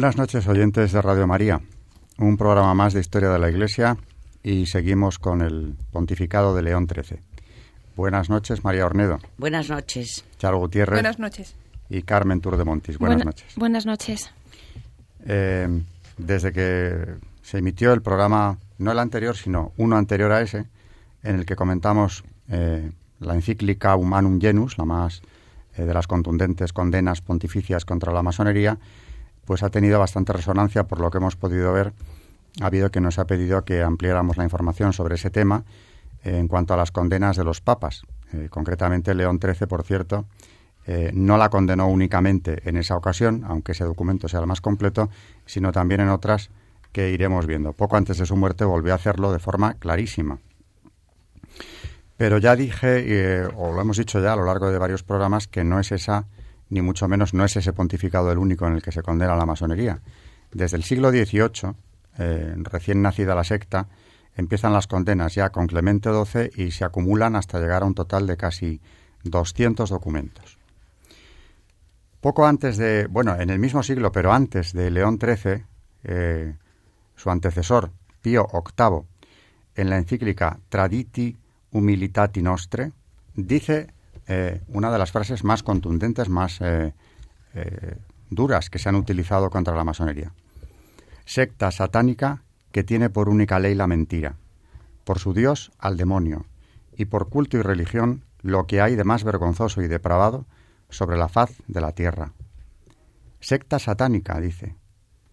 Buenas noches, oyentes de Radio María. Un programa más de Historia de la Iglesia y seguimos con el pontificado de León XIII. Buenas noches, María Ornedo. Buenas noches. Charo Gutiérrez. Buenas noches. Y Carmen Tour de Montis. Buenas noches. Buenas noches. Eh, desde que se emitió el programa, no el anterior, sino uno anterior a ese, en el que comentamos eh, la encíclica Humanum Genus, la más eh, de las contundentes condenas pontificias contra la masonería, pues ha tenido bastante resonancia por lo que hemos podido ver. Ha habido que nos ha pedido que ampliáramos la información sobre ese tema eh, en cuanto a las condenas de los papas. Eh, concretamente, León XIII, por cierto, eh, no la condenó únicamente en esa ocasión, aunque ese documento sea el más completo, sino también en otras que iremos viendo. Poco antes de su muerte volvió a hacerlo de forma clarísima. Pero ya dije, o lo hemos dicho ya a lo largo de varios programas, que no es esa ni mucho menos no es ese pontificado el único en el que se condena la masonería. Desde el siglo XVIII, eh, recién nacida la secta, empiezan las condenas ya con Clemente XII y se acumulan hasta llegar a un total de casi 200 documentos. Poco antes de, bueno, en el mismo siglo, pero antes de León XIII, eh, su antecesor, Pío VIII, en la encíclica Traditi Humilitati Nostre, dice eh, una de las frases más contundentes, más eh, eh, duras que se han utilizado contra la masonería. Secta satánica que tiene por única ley la mentira, por su Dios al demonio, y por culto y religión lo que hay de más vergonzoso y depravado sobre la faz de la tierra. Secta satánica, dice,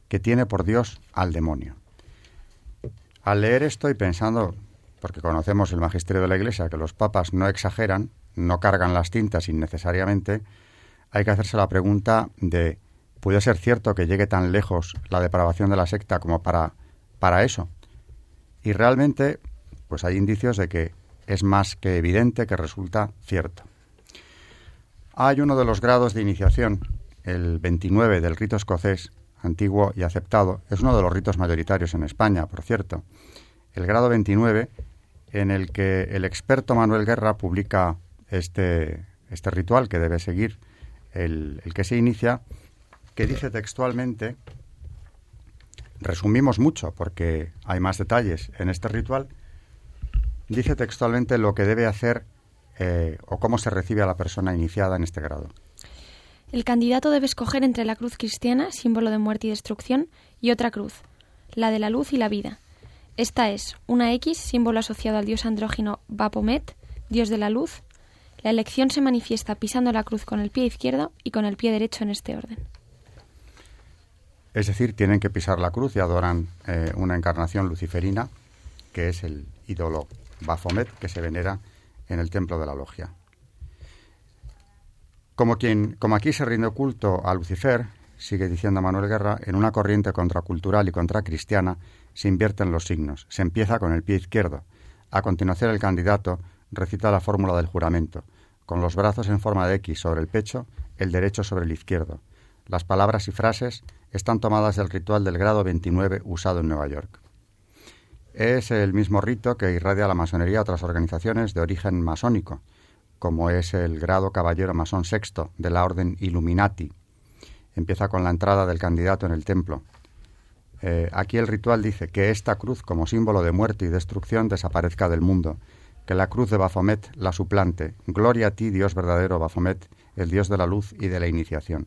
que tiene por Dios al demonio. Al leer esto y pensando, porque conocemos el magisterio de la Iglesia, que los papas no exageran, no cargan las tintas innecesariamente, hay que hacerse la pregunta de, ¿puede ser cierto que llegue tan lejos la depravación de la secta como para, para eso? Y realmente, pues hay indicios de que es más que evidente que resulta cierto. Hay uno de los grados de iniciación, el 29 del rito escocés, antiguo y aceptado, es uno de los ritos mayoritarios en España, por cierto. El grado 29, en el que el experto Manuel Guerra publica este, este ritual que debe seguir el, que se inicia, que dice textualmente, resumimos mucho porque hay más detalles en este ritual, dice textualmente lo que debe hacer eh, o cómo se recibe a la persona iniciada en este grado. El candidato debe escoger entre la cruz cristiana, símbolo de muerte y destrucción, y otra cruz, la de la luz y la vida. Esta es una X, símbolo asociado al dios andrógino Baphomet, dios de la luz, la elección se manifiesta pisando la cruz con el pie izquierdo y con el pie derecho en este orden. Es decir, tienen que pisar la cruz y adoran eh, una encarnación luciferina, que es el ídolo Baphomet, que se venera en el templo de la logia. Como, quien, como aquí se rinde culto a Lucifer, sigue diciendo Manuel Guerra, en una corriente contracultural y contracristiana se invierten los signos. Se empieza con el pie izquierdo. A continuación el candidato recita la fórmula del juramento, con los brazos en forma de X sobre el pecho, el derecho sobre el izquierdo. Las palabras y frases están tomadas del ritual del grado 29 usado en Nueva York. Es el mismo rito que irradia la masonería a otras organizaciones de origen masónico, como es el grado caballero masón sexto de la orden Illuminati. Empieza con la entrada del candidato en el templo. Eh, aquí el ritual dice que esta cruz, como símbolo de muerte y destrucción, desaparezca del mundo que la cruz de Baphomet la suplante. Gloria a ti, Dios verdadero Baphomet, el Dios de la luz y de la iniciación.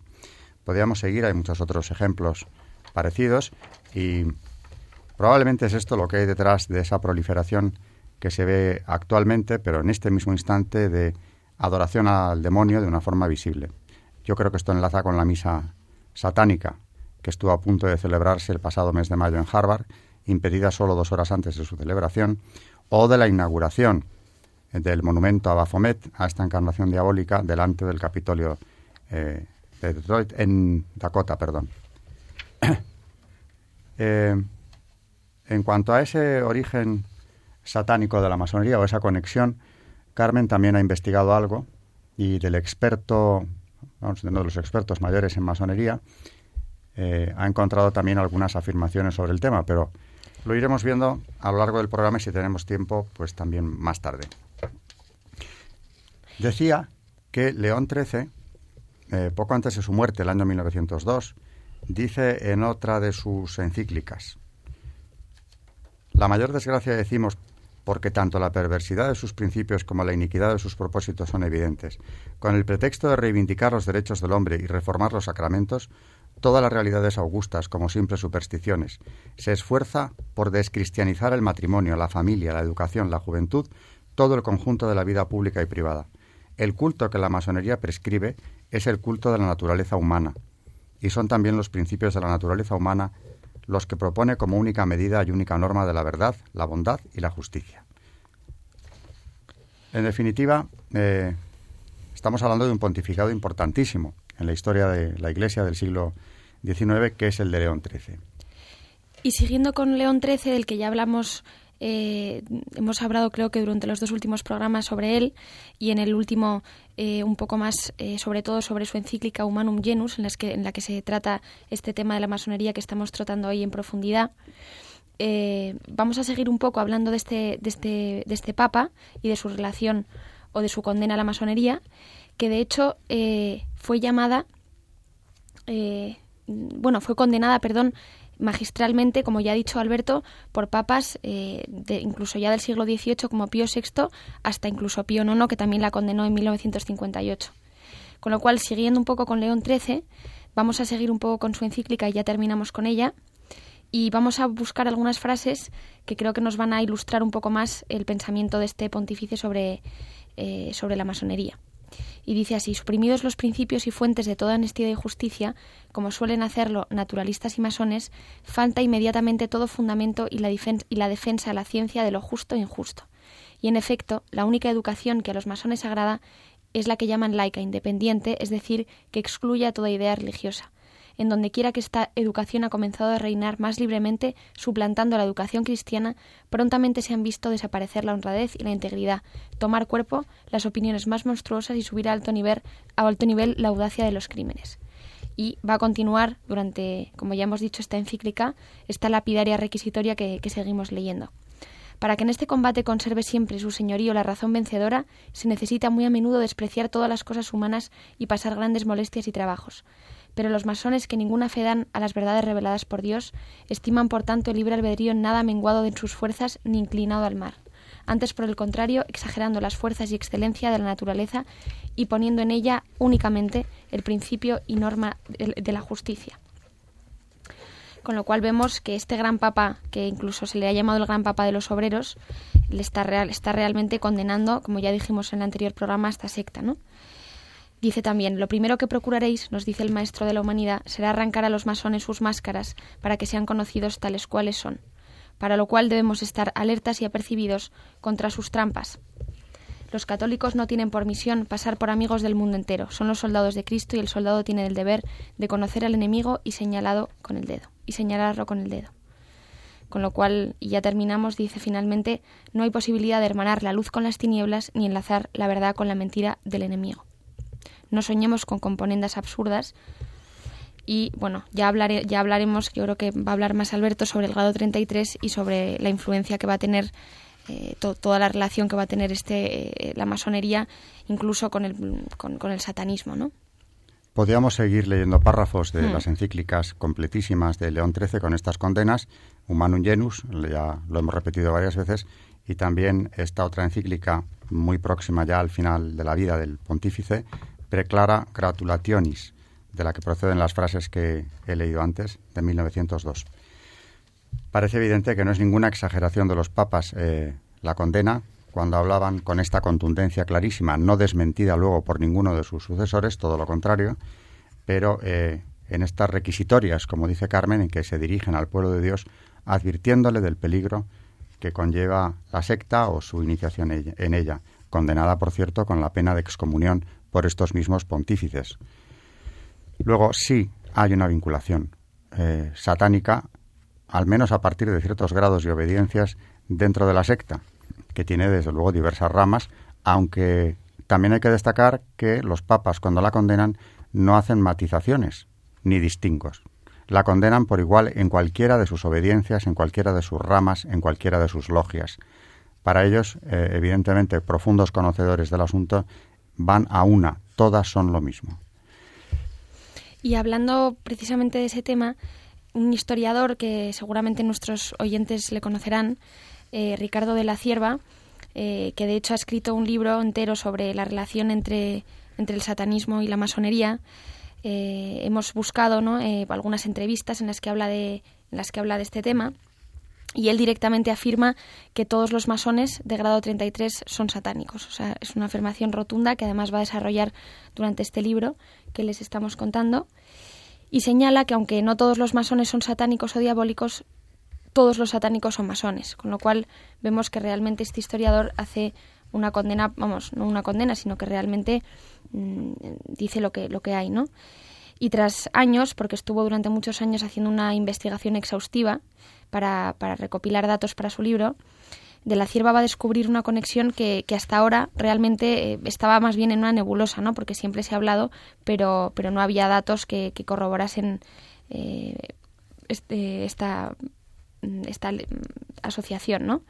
Podríamos seguir, hay muchos otros ejemplos parecidos y probablemente es esto lo que hay detrás de esa proliferación que se ve actualmente, pero en este mismo instante, de adoración al demonio de una forma visible. Yo creo que esto enlaza con la misa satánica que estuvo a punto de celebrarse el pasado mes de mayo en Harvard impedida solo dos horas antes de su celebración, o de la inauguración del monumento a Baphomet, a esta encarnación diabólica, delante del Capitolio eh, de Detroit, en Dakota, perdón. Eh, en cuanto a ese origen satánico de la masonería o esa conexión, Carmen también ha investigado algo y del experto, vamos, uno de los expertos mayores en masonería, eh, ha encontrado también algunas afirmaciones sobre el tema, pero lo iremos viendo a lo largo del programa y si tenemos tiempo, pues también más tarde. Decía que León XIII, eh, poco antes de su muerte, el año 1902, dice en otra de sus encíclicas, la mayor desgracia, decimos, porque tanto la perversidad de sus principios como la iniquidad de sus propósitos son evidentes. Con el pretexto de reivindicar los derechos del hombre y reformar los sacramentos, todas las realidades augustas como simples supersticiones. Se esfuerza por descristianizar el matrimonio, la familia, la educación, la juventud, todo el conjunto de la vida pública y privada. El culto que la masonería prescribe es el culto de la naturaleza humana, y son también los principios de la naturaleza humana los que propone como única medida y única norma de la verdad, la bondad y la justicia. En definitiva, eh, estamos hablando de un pontificado importantísimo en la historia de la Iglesia del siglo XIX, que es el de León XIII. Y siguiendo con León XIII, del que ya hablamos eh, hemos hablado creo que durante los dos últimos programas sobre él y en el último eh, un poco más eh, sobre todo sobre su encíclica Humanum Genus en, las que, en la que se trata este tema de la masonería que estamos tratando hoy en profundidad. vamos a seguir un poco hablando de este, de, este, de este papa y de su relación o de su condena a la masonería, que de hecho fue llamada, bueno, fue condenada, perdón, magistralmente, como ya ha dicho Alberto, por papas eh, de, incluso ya del siglo XVIII como Pío VI hasta incluso Pío IX, que también la condenó en 1958. Con lo cual, siguiendo un poco con León XIII, vamos a seguir un poco con su encíclica y ya terminamos con ella. Y vamos a buscar algunas frases que creo que nos van a ilustrar un poco más el pensamiento de este pontífice sobre, eh, sobre la masonería y dice así, suprimidos los principios y fuentes de toda honestidad y justicia, como suelen hacerlo naturalistas y masones, falta inmediatamente todo fundamento y la, y la defensa a la ciencia de lo justo e injusto. Y en efecto, la única educación que a los masones agrada es la que llaman laica independiente, es decir, que excluya toda idea religiosa en donde quiera que esta educación ha comenzado a reinar más libremente, suplantando la educación cristiana, prontamente se han visto desaparecer la honradez y la integridad, tomar cuerpo las opiniones más monstruosas y subir a alto nivel, a alto nivel la audacia de los crímenes. Y va a continuar durante, como ya hemos dicho, esta encíclica, esta lapidaria requisitoria que, que seguimos leyendo. Para que en este combate conserve siempre su señorío la razón vencedora, se necesita muy a menudo despreciar todas las cosas humanas y pasar grandes molestias y trabajos pero los masones que ninguna fe dan a las verdades reveladas por Dios, estiman por tanto el libre albedrío nada menguado de sus fuerzas ni inclinado al mar. Antes, por el contrario, exagerando las fuerzas y excelencia de la naturaleza y poniendo en ella únicamente el principio y norma de la justicia. Con lo cual vemos que este gran papa, que incluso se le ha llamado el gran papa de los obreros, le está, real, está realmente condenando, como ya dijimos en el anterior programa, a esta secta, ¿no? Dice también, lo primero que procuraréis, nos dice el Maestro de la Humanidad, será arrancar a los masones sus máscaras para que sean conocidos tales cuales son, para lo cual debemos estar alertas y apercibidos contra sus trampas. Los católicos no tienen por misión pasar por amigos del mundo entero, son los soldados de Cristo y el soldado tiene el deber de conocer al enemigo y señalado con el dedo, y señalarlo con el dedo. Con lo cual, y ya terminamos, dice finalmente, no hay posibilidad de hermanar la luz con las tinieblas ni enlazar la verdad con la mentira del enemigo no soñemos con componendas absurdas. Y bueno, ya, hablaré, ya hablaremos, yo creo que va a hablar más Alberto sobre el grado 33 y sobre la influencia que va a tener eh, toda la relación que va a tener este eh, la masonería incluso con el, con, el satanismo, ¿no? Podríamos seguir leyendo párrafos de hmm. las encíclicas completísimas de León XIII con estas condenas, Humanum Genus, ya lo hemos repetido varias veces, y también esta otra encíclica muy próxima ya al final de la vida del pontífice, Preclara Gratulationis, de la que proceden las frases que he leído antes, de 1902. Parece evidente que no es ninguna exageración de los papas eh, la condena cuando hablaban con esta contundencia clarísima, no desmentida luego por ninguno de sus sucesores, todo lo contrario, pero eh, en estas requisitorias, como dice Carmen, en que se dirigen al pueblo de Dios advirtiéndole del peligro que conlleva la secta o su iniciación en ella, condenada, por cierto, con la pena de excomunión por estos mismos pontífices. Luego, sí hay una vinculación eh, satánica, al menos a partir de ciertos grados y obediencias dentro de la secta, que tiene desde luego diversas ramas, aunque también hay que destacar que los papas cuando la condenan no hacen matizaciones ni distingos. La condenan por igual en cualquiera de sus obediencias, en cualquiera de sus ramas, en cualquiera de sus logias. Para ellos, eh, evidentemente, profundos conocedores del asunto, van a una, todas son lo mismo. Y hablando precisamente de ese tema, un historiador que seguramente nuestros oyentes le conocerán, eh, Ricardo de la Cierva, eh, que de hecho ha escrito un libro entero sobre la relación entre, entre el satanismo y la masonería. Eh, hemos buscado ¿no? algunas entrevistas en las que habla de en las que habla de este tema y él directamente afirma que todos los masones de grado 33 son satánicos. O sea, es una afirmación rotunda que además va a desarrollar durante este libro que les estamos contando. Y señala que aunque no todos los masones son satánicos o diabólicos, todos los satánicos son masones. Con lo cual vemos que realmente este historiador hace una condena, vamos, no una condena, sino que realmente mm, dice lo que, lo que hay, ¿no? Y tras años, porque estuvo durante muchos años haciendo una investigación exhaustiva para, para recopilar datos para su libro, de la cierva va a descubrir una conexión que, que hasta ahora realmente eh, estaba más bien en una nebulosa, ¿no? Porque siempre se ha hablado, pero, pero no había datos que, que corroborasen eh, este, esta, esta asociación, ¿no?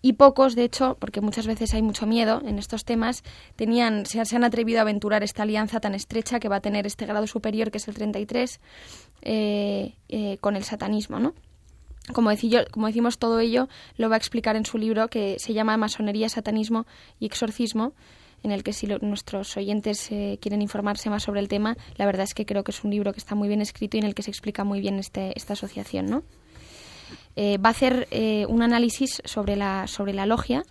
y pocos, de hecho, porque muchas veces hay mucho miedo en estos temas, tenían, se, han atrevido a aventurar esta alianza tan estrecha que va a tener este grado superior, que es el 33, eh, eh, con el satanismo, ¿no? Como, como decimos, todo ello lo va a explicar en su libro que se llama Masonería, Satanismo y Exorcismo, en el que si nuestros oyentes eh, quieren informarse más sobre el tema, la verdad es que creo que es un libro que está muy bien escrito y en el que se explica muy bien este, esta asociación, ¿no? Eh, va a hacer eh, un análisis sobre la, sobre la logia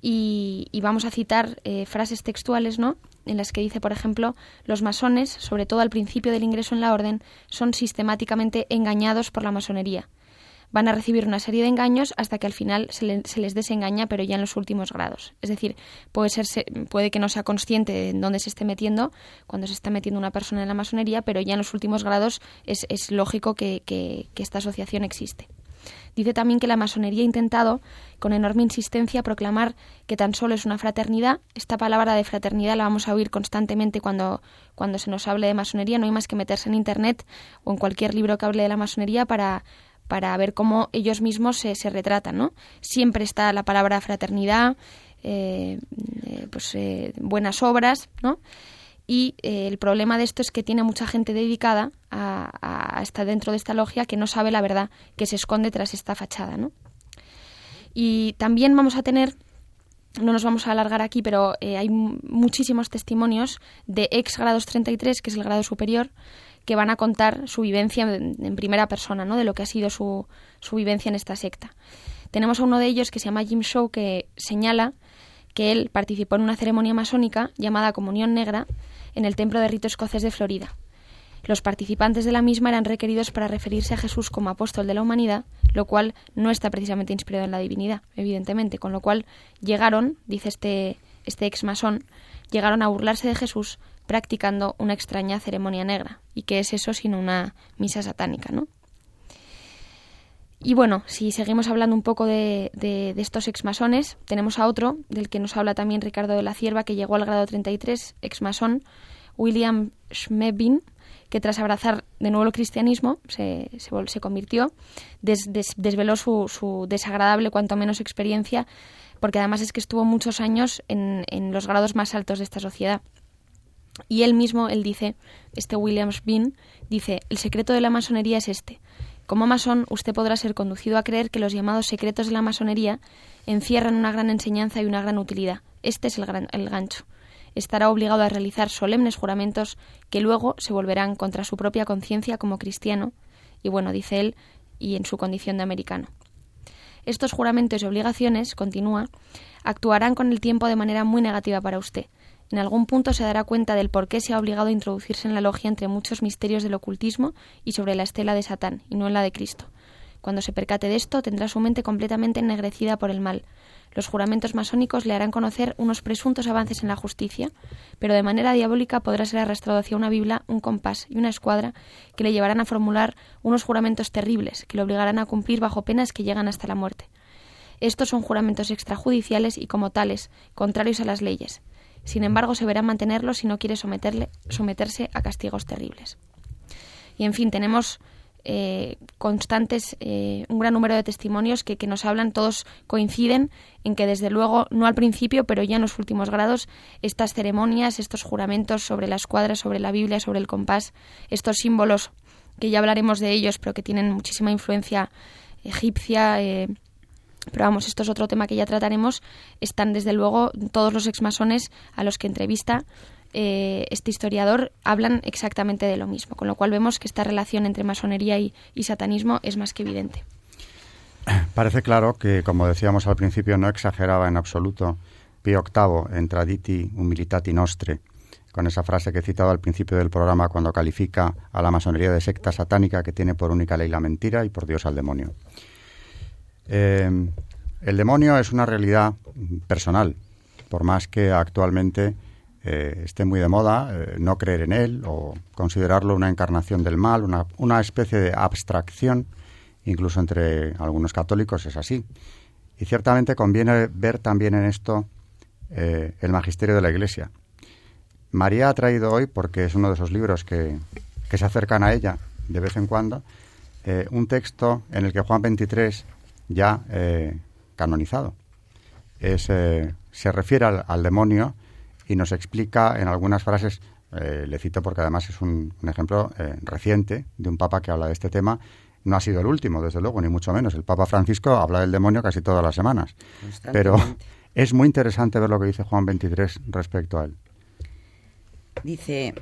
y, vamos a citar frases textuales, ¿no? En las que dice, por ejemplo, los masones, sobre todo al principio del ingreso en la orden, son sistemáticamente engañados por la masonería. Van a recibir una serie de engaños hasta que al final se, les desengaña, pero ya en los últimos grados. Es decir, puede, ser, puede que no sea consciente de dónde se esté metiendo cuando se está metiendo una persona en la masonería, pero ya en los últimos grados es, es lógico que, que esta asociación existe. Dice también que la masonería ha intentado, con enorme insistencia, proclamar que tan solo es una fraternidad. Esta palabra de fraternidad la vamos a oír constantemente cuando, cuando se nos hable de masonería. No hay más que meterse en Internet o en cualquier libro que hable de la masonería para, para ver cómo ellos mismos se, se retratan. ¿no? Siempre está la palabra fraternidad, eh, eh, pues, eh, buenas obras, ¿no? y el problema de esto es que tiene mucha gente dedicada a, estar dentro de esta logia que no sabe la verdad que se esconde tras esta fachada. ¿no? Y también vamos a tener, no nos vamos a alargar aquí, pero hay muchísimos testimonios de ex grados 33, que es el grado superior, que van a contar su vivencia en, primera persona, ¿no? de lo que ha sido su, su vivencia en esta secta. Tenemos a uno de ellos que se llama Jim Shaw, que señala que él participó en una ceremonia masónica llamada Comunión Negra en el Templo de Rito Escocés de Florida. Los participantes de la misma eran requeridos para referirse a Jesús como apóstol de la humanidad, lo cual no está precisamente inspirado en la divinidad, evidentemente, con lo cual llegaron, dice este, este ex masón, llegaron a burlarse de Jesús practicando una extraña ceremonia negra. ¿Y qué es eso sino una misa satánica, no? Y bueno, si seguimos hablando un poco de, de, estos exmasones, tenemos a otro, del que nos habla también Ricardo de la Cierva, que llegó al grado 33, exmasón, William Schmebin, que tras abrazar de nuevo el cristianismo se, se, convirtió, desveló su, su, desagradable, cuanto menos, experiencia, porque además es que estuvo muchos años en, en los grados más altos de esta sociedad. Y él mismo, él dice, este William Schmebin, dice, el secreto de la masonería es este, como masón, usted podrá ser conducido a creer que los llamados secretos de la masonería encierran una gran enseñanza y una gran utilidad. Este es el, gran, el gancho. Estará obligado a realizar solemnes juramentos que luego se volverán contra su propia conciencia como cristiano, y bueno, dice él, y en su condición de americano. Estos juramentos y obligaciones, continúa, actuarán con el tiempo de manera muy negativa para usted, en algún punto se dará cuenta del por qué se ha obligado a introducirse en la logia entre muchos misterios del ocultismo y sobre la estela de Satán, y no en la de Cristo. Cuando se percate de esto, tendrá su mente completamente ennegrecida por el mal. Los juramentos masónicos le harán conocer unos presuntos avances en la justicia, pero de manera diabólica podrá ser arrastrado hacia una Biblia, un compás y una escuadra que le llevarán a formular unos juramentos terribles que le obligarán a cumplir bajo penas que llegan hasta la muerte. Estos son juramentos extrajudiciales y como tales, contrarios a las leyes. Sin embargo, se verá mantenerlos si no quiere someterle, someterse a castigos terribles. Y en fin, tenemos eh, constantes, eh, un gran número de testimonios que, que, nos hablan, todos coinciden en que desde luego, no al principio, pero ya en los últimos grados, estas ceremonias, estos juramentos sobre la escuadra, sobre la Biblia, sobre el compás, estos símbolos que ya hablaremos de ellos, pero que tienen muchísima influencia egipcia, eh, pero vamos, esto es otro tema que ya trataremos, están desde luego todos los exmasones a los que entrevista eh, este historiador hablan exactamente de lo mismo, con lo cual vemos que esta relación entre masonería y, satanismo es más que evidente. Parece claro que, como decíamos al principio, no exageraba en absoluto Pío VIII en Traditi Humilitati Nostre, con esa frase que he citado al principio del programa cuando califica a la masonería de secta satánica que tiene por única ley la mentira y por Dios al demonio. Eh, el demonio es una realidad personal, por más que actualmente eh, esté muy de moda eh, no creer en él o considerarlo una encarnación del mal, una, una, especie de abstracción, incluso entre algunos católicos es así. Y ciertamente conviene ver también en esto eh, el magisterio de la Iglesia. María ha traído hoy, porque es uno de esos libros que, que se acercan a ella de vez en cuando, un texto en el que Juan XXIII ya canonizado. Es, se refiere al, al demonio y nos explica en algunas frases, eh, le cito porque además es un, ejemplo eh, reciente de un papa que habla de este tema, no ha sido el último, desde luego, ni mucho menos. El Papa Francisco habla del demonio casi todas las semanas. Pero es muy interesante ver lo que dice Juan 23 respecto a él. Dice,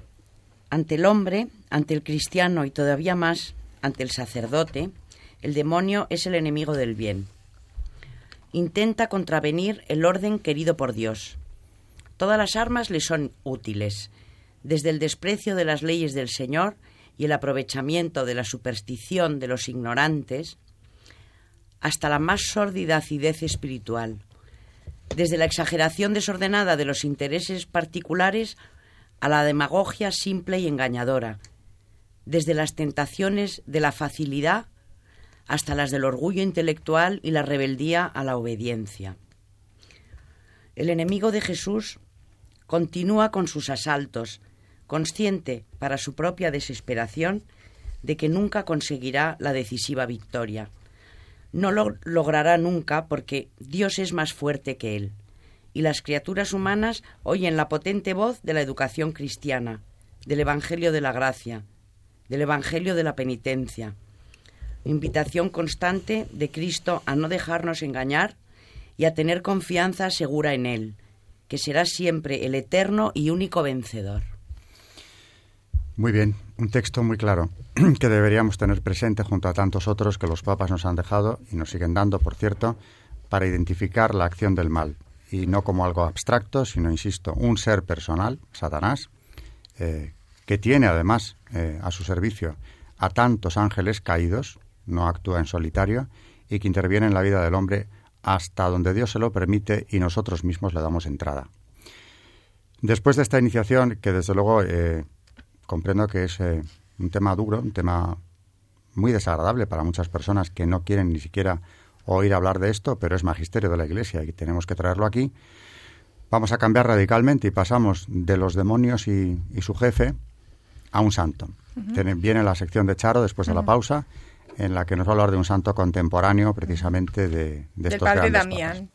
ante el hombre, ante el cristiano y todavía más ante el sacerdote, el demonio es el enemigo del bien. Intenta contravenir el orden querido por Dios. Todas las armas le son útiles, desde el desprecio de las leyes del Señor y el aprovechamiento de la superstición de los ignorantes, hasta la más sórdida acidez espiritual, desde la exageración desordenada de los intereses particulares a la demagogia simple y engañadora, desde las tentaciones de la facilidad hasta las del orgullo intelectual y la rebeldía a la obediencia. El enemigo de Jesús continúa con sus asaltos, consciente, para su propia desesperación, de que nunca conseguirá la decisiva victoria. No lo logrará nunca porque Dios es más fuerte que él, y las criaturas humanas oyen la potente voz de la educación cristiana, del Evangelio de la Gracia, del Evangelio de la Penitencia, invitación constante de Cristo a no dejarnos engañar y a tener confianza segura en Él, que será siempre el eterno y único vencedor. Muy bien, un texto muy claro que deberíamos tener presente junto a tantos otros que los papas nos han dejado y nos siguen dando, por cierto, para identificar la acción del mal y no como algo abstracto, sino, insisto, un ser personal, Satanás, eh, que tiene además eh, a su servicio a tantos ángeles caídos, no actúa en solitario y que interviene en la vida del hombre hasta donde Dios se lo permite y nosotros mismos le damos entrada. Después de esta iniciación, que desde luego eh, comprendo que es eh, un tema duro, un tema muy desagradable para muchas personas que no quieren ni siquiera oír hablar de esto, pero es magisterio de la Iglesia y tenemos que traerlo aquí, vamos a cambiar radicalmente y pasamos de los demonios y, su jefe a un santo. Viene la sección de Charo después de la pausa en la que nos va a hablar de un santo contemporáneo precisamente de, de estos padre Damián.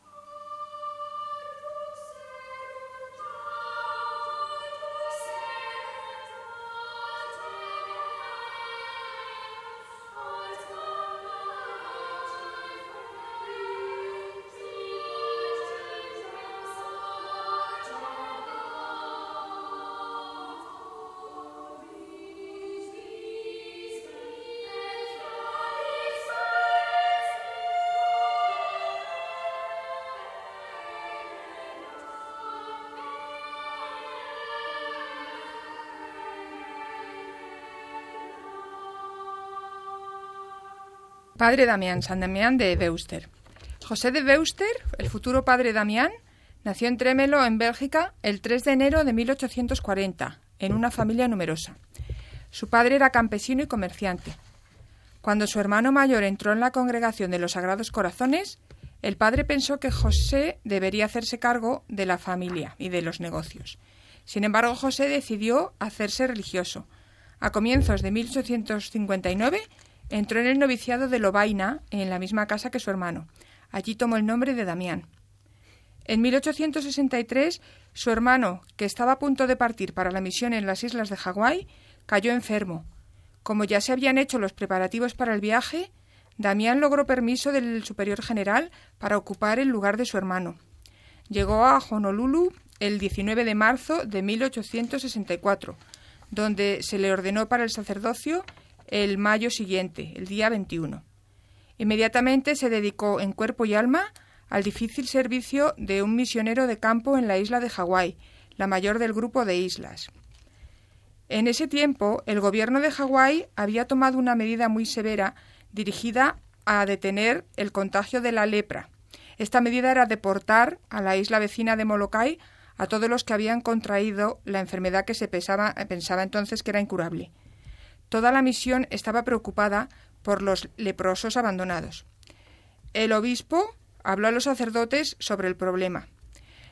Padre Damián, San Damián de Beuster. José de Beuster, el futuro padre Damián, nació en Trémelo, en Bélgica, el 3 de enero de 1840, en una familia numerosa. Su padre era campesino y comerciante. Cuando su hermano mayor entró en la congregación de los Sagrados Corazones, el padre pensó que José debería hacerse cargo de la familia y de los negocios. Sin embargo, José decidió hacerse religioso. A comienzos de 1859 entró en el noviciado de Lobaina, en la misma casa que su hermano. Allí tomó el nombre de Damián. En 1863, su hermano, que estaba a punto de partir para la misión en las islas de Hawái, cayó enfermo. Como ya se habían hecho los preparativos para el viaje, Damián logró permiso del superior general para ocupar el lugar de su hermano. Llegó a Honolulu el 19 de marzo de 1864, donde se le ordenó para el sacerdocio el mayo siguiente, el día 21. Inmediatamente se dedicó en cuerpo y alma al difícil servicio de un misionero de campo en la isla de Hawái, la mayor del grupo de islas. En ese tiempo, el gobierno de Hawái había tomado una medida muy severa dirigida a detener el contagio de la lepra. Esta medida era deportar a la isla vecina de Molokai a todos los que habían contraído la enfermedad que se pensaba, pensaba entonces que era incurable. Toda la misión estaba preocupada por los leprosos abandonados. El obispo habló a los sacerdotes sobre el problema.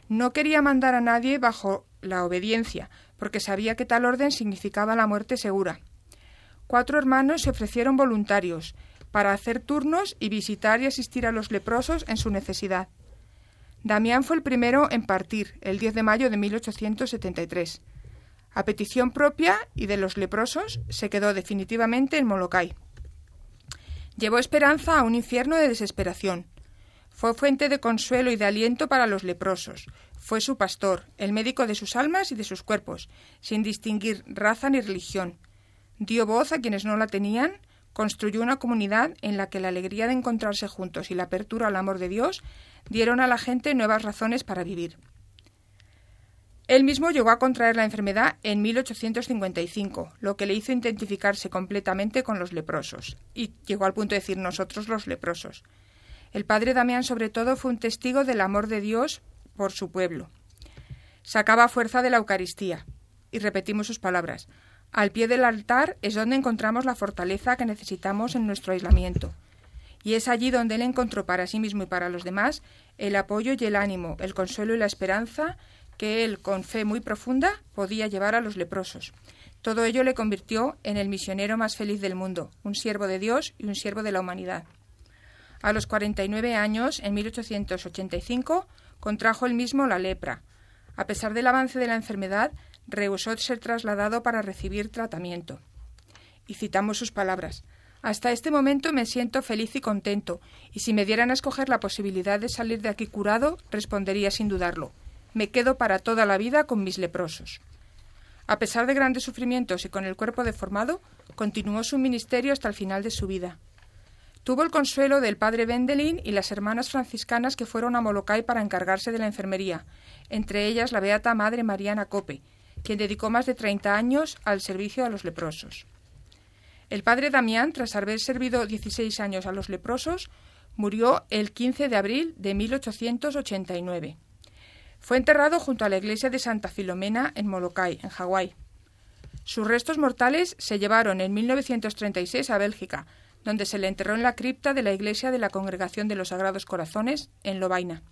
No quería mandar a nadie bajo la obediencia, porque sabía que tal orden significaba la muerte segura. Cuatro hermanos se ofrecieron voluntarios para hacer turnos y visitar y asistir a los leprosos en su necesidad. Damián fue el primero en partir, el 10 de mayo de 1873. A petición propia y de los leprosos, se quedó definitivamente en Molokai. Llevó esperanza a un infierno de desesperación. Fue fuente de consuelo y de aliento para los leprosos. Fue su pastor, el médico de sus almas y de sus cuerpos, sin distinguir raza ni religión. Dio voz a quienes no la tenían, construyó una comunidad en la que la alegría de encontrarse juntos y la apertura al amor de Dios dieron a la gente nuevas razones para vivir. Él mismo llegó a contraer la enfermedad en 1855, lo que le hizo identificarse completamente con los leprosos, y llegó al punto de decir nosotros los leprosos. El padre Damián, sobre todo, fue un testigo del amor de Dios por su pueblo. Sacaba fuerza de la Eucaristía. Y repetimos sus palabras. Al pie del altar es donde encontramos la fortaleza que necesitamos en nuestro aislamiento. Y es allí donde él encontró para sí mismo y para los demás el apoyo y el ánimo, el consuelo y la esperanza que él, con fe muy profunda, podía llevar a los leprosos. Todo ello le convirtió en el misionero más feliz del mundo, un siervo de Dios y un siervo de la humanidad. A los 49 años, en 1885, contrajo él mismo la lepra. A pesar del avance de la enfermedad, rehusó ser trasladado para recibir tratamiento. Y citamos sus palabras. Hasta este momento me siento feliz y contento, y si me dieran a escoger la posibilidad de salir de aquí curado, respondería sin dudarlo. Me quedo para toda la vida con mis leprosos. A pesar de grandes sufrimientos y con el cuerpo deformado, continuó su ministerio hasta el final de su vida. Tuvo el consuelo del padre Bendelin y las hermanas franciscanas que fueron a Molokai para encargarse de la enfermería, entre ellas la beata madre Mariana Cope, quien dedicó más de 30 años al servicio a los leprosos. El padre Damián, tras haber servido 16 años a los leprosos, murió el 15 de abril de 1889. Fue enterrado junto a la iglesia de Santa Filomena en Molokai, en Hawái. Sus restos mortales se llevaron en 1936 a Bélgica, donde se le enterró en la cripta de la iglesia de la Congregación de los Sagrados Corazones, en Lovaina.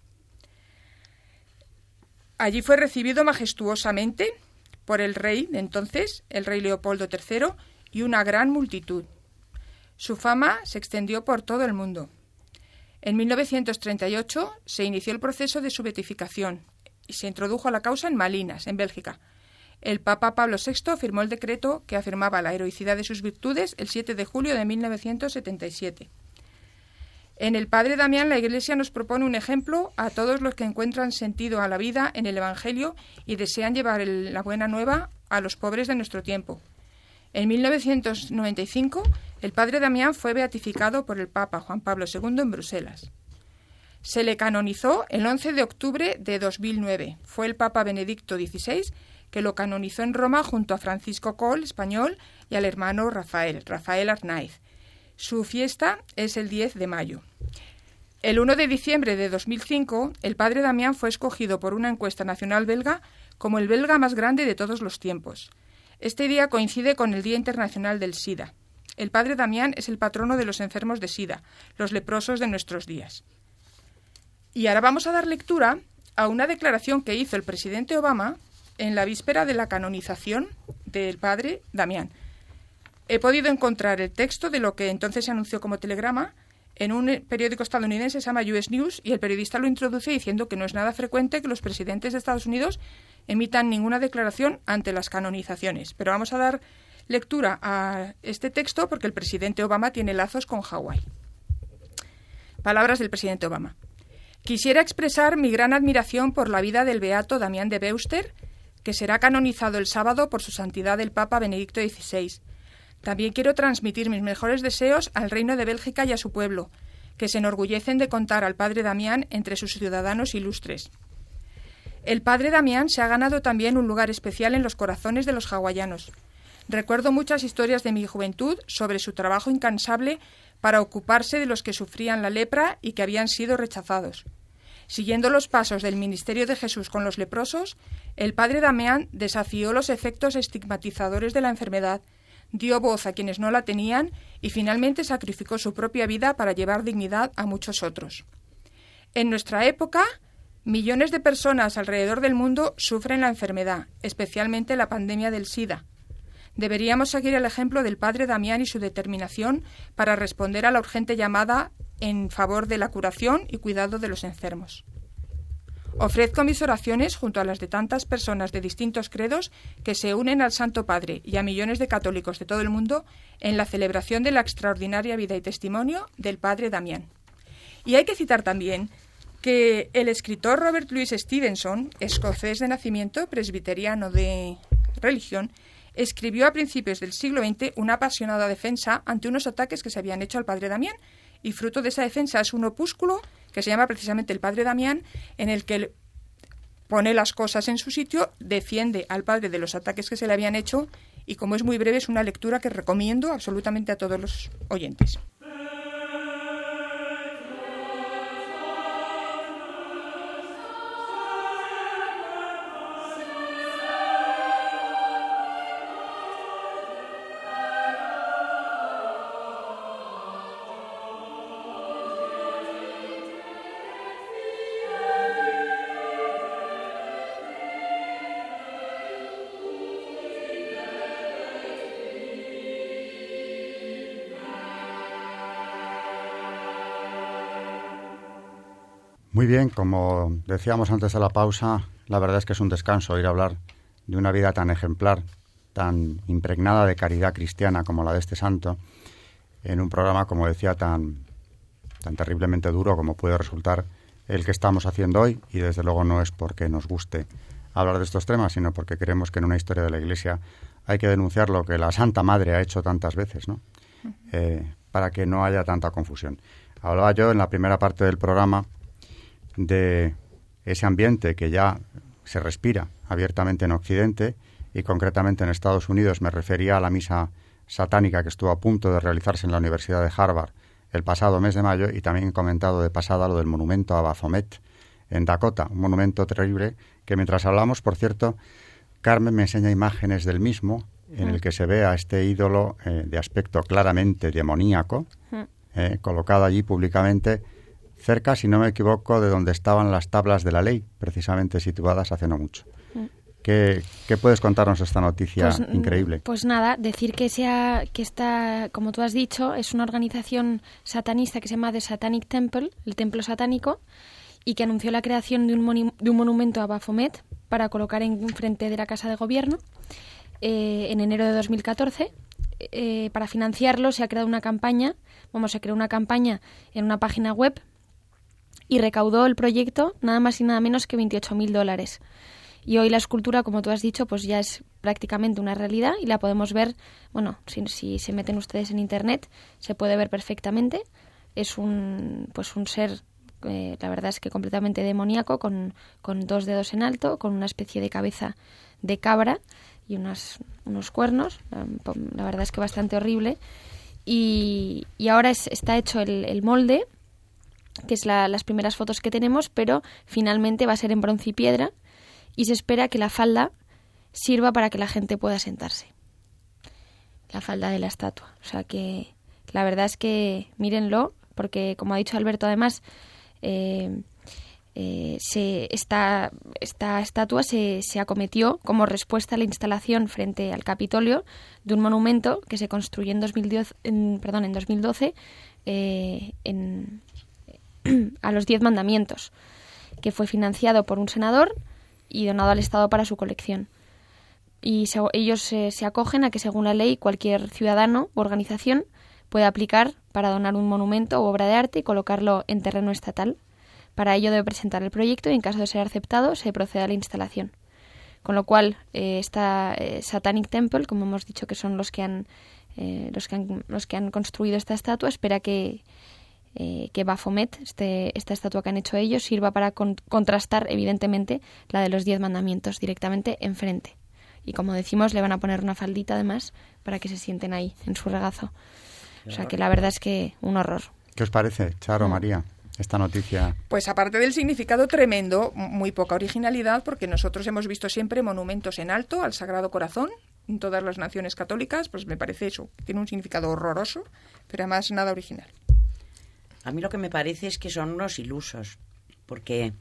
Allí fue recibido majestuosamente por el rey de entonces, el rey Leopoldo III, y una gran multitud. Su fama se extendió por todo el mundo. En 1938 se inició el proceso de su beatificación y se introdujo la causa en Malinas, en Bélgica. El Papa Pablo VI firmó el decreto que afirmaba la heroicidad de sus virtudes el 7 de julio de 1977. En el Padre Damián la Iglesia nos propone un ejemplo a todos los que encuentran sentido a la vida en el Evangelio y desean llevar la buena nueva a los pobres de nuestro tiempo. En 1995, el padre Damián fue beatificado por el Papa Juan Pablo II en Bruselas. Se le canonizó el 11 de octubre de 2009. Fue el Papa Benedicto XVI que lo canonizó en Roma junto a Francisco Col, español, y al hermano Rafael, Rafael Arnaiz. Su fiesta es el 10 de mayo. El 1 de diciembre de 2005, el padre Damián fue escogido por una encuesta nacional belga como el belga más grande de todos los tiempos. Este día coincide con el Día Internacional del SIDA. El padre Damián es el patrono de los enfermos de SIDA, los leprosos de nuestros días. Y ahora vamos a dar lectura a una declaración que hizo el presidente Obama en la víspera de la canonización del padre Damián. He podido encontrar el texto de lo que entonces se anunció como telegrama en un periódico estadounidense se llama US News y el periodista lo introduce diciendo que no es nada frecuente que los presidentes de Estados Unidos emitan ninguna declaración ante las canonizaciones. Pero vamos a dar lectura a este texto porque el presidente Obama tiene lazos con Hawái. Palabras del presidente Obama. Quisiera expresar mi gran admiración por la vida del beato Damián de Beuster, que será canonizado el sábado por su santidad el Papa Benedicto XVI también quiero transmitir mis mejores deseos al Reino de Bélgica y a su pueblo, que se enorgullecen de contar al padre Damián entre sus ciudadanos ilustres. El padre Damián se ha ganado también un lugar especial en los corazones de los hawaianos. Recuerdo muchas historias de mi juventud sobre su trabajo incansable para ocuparse de los que sufrían la lepra y que habían sido rechazados. Siguiendo los pasos del ministerio de Jesús con los leprosos, el padre Damián desafió los efectos estigmatizadores de la enfermedad dio voz a quienes no la tenían y finalmente sacrificó su propia vida para llevar dignidad a muchos otros. En nuestra época, millones de personas alrededor del mundo sufren la enfermedad, especialmente la pandemia del SIDA. Deberíamos seguir el ejemplo del padre Damián y su determinación para responder a la urgente llamada en favor de la curación y cuidado de los enfermos. Ofrezco mis oraciones junto a las de tantas personas de distintos credos que se unen al Santo Padre y a millones de católicos de todo el mundo en la celebración de la extraordinaria vida y testimonio del Padre Damián. Y hay que citar también que el escritor Robert Louis Stevenson, escocés de nacimiento, presbiteriano de religión, escribió a principios del siglo XX una apasionada defensa ante unos ataques que se habían hecho al padre Damián, y fruto de esa defensa es un opúsculo que se llama precisamente El Padre Damián, en el que pone las cosas en su sitio, defiende al padre de los ataques que se le habían hecho y como es muy breve es una lectura que recomiendo absolutamente a todos los oyentes. Muy bien, como decíamos antes de la pausa, la verdad es que es un descanso ir a hablar de una vida tan ejemplar, tan impregnada de caridad cristiana como la de este santo, en un programa, como decía, tan, tan terriblemente duro como puede resultar el que estamos haciendo hoy, y desde luego no es porque nos guste hablar de estos temas, sino porque creemos que en una historia de la Iglesia hay que denunciar lo que la Santa Madre ha hecho tantas veces, ¿no? Eh, para que no haya tanta confusión. Hablaba yo en la primera parte del programa de ese ambiente que ya se respira abiertamente en Occidente y concretamente en Estados Unidos. Me refería a la misa satánica que estuvo a punto de realizarse en la Universidad de Harvard el pasado mes de mayo y también he comentado de pasada lo del monumento a Baphomet en Dakota, un monumento terrible que mientras hablamos, por cierto, Carmen me enseña imágenes del mismo en el que se ve a este ídolo eh, de aspecto claramente demoníaco, eh, colocado allí públicamente cerca, si no me equivoco, de donde estaban las tablas de la ley, precisamente situadas hace no mucho. Mm. ¿Qué, puedes contarnos esta noticia pues, mm, increíble? Pues nada, decir que sea que está, como tú has dicho, es una organización satanista que se llama The Satanic Temple, el templo satánico, y que anunció la creación de un, de un monumento a Baphomet para colocar en frente de la Casa de Gobierno eh, en enero de 2014. Eh, para financiarlo se ha creado una campaña, vamos, se creó una campaña en una página web y recaudó el proyecto nada más y nada menos que 28.000 dólares. Y hoy la escultura, como tú has dicho, pues ya es prácticamente una realidad y la podemos ver, bueno, si, si se meten ustedes en internet, se puede ver perfectamente. Es un, pues un ser, eh, la verdad es que completamente demoníaco, con, con dos dedos en alto, con una especie de cabeza de cabra y unas, unos cuernos, la verdad es que bastante horrible y, ahora está hecho el, molde, que es las primeras fotos que tenemos, pero finalmente va a ser en bronce y piedra y se espera que la falda sirva para que la gente pueda sentarse. La falda de la estatua. O sea que la verdad es que mírenlo, porque como ha dicho Alberto, además, eh, eh, se, esta, esta estatua se, se, acometió como respuesta a la instalación frente al Capitolio de un monumento que se construyó en, 2010, en, perdón, en 2012 eh, en, a los Diez Mandamientos, que fue financiado por un senador y donado al Estado para su colección. Y ellos se acogen a que, según la ley, cualquier ciudadano u organización puede aplicar para donar un monumento u obra de arte y colocarlo en terreno estatal. Para ello debe presentar el proyecto y en caso de ser aceptado se procede a la instalación. Con lo cual, eh, esta eh, Satanic Temple, como hemos dicho que son los que han, eh, los que han, los que han construido esta estatua, espera que, que Baphomet, este, esta estatua que han hecho ellos, sirva para contrastar, evidentemente, la de los diez mandamientos directamente enfrente. Y como decimos, le van a poner una faldita además para que se sienten ahí, en su regazo. O sea que la verdad es que un horror. ¿Qué os parece, Charo, María? esta noticia? Pues aparte del significado tremendo, muy poca originalidad, porque nosotros hemos visto siempre monumentos en alto al Sagrado Corazón en todas las naciones católicas, pues me parece eso, tiene un significado horroroso, pero además nada original. A mí lo que me parece es que son unos ilusos, porque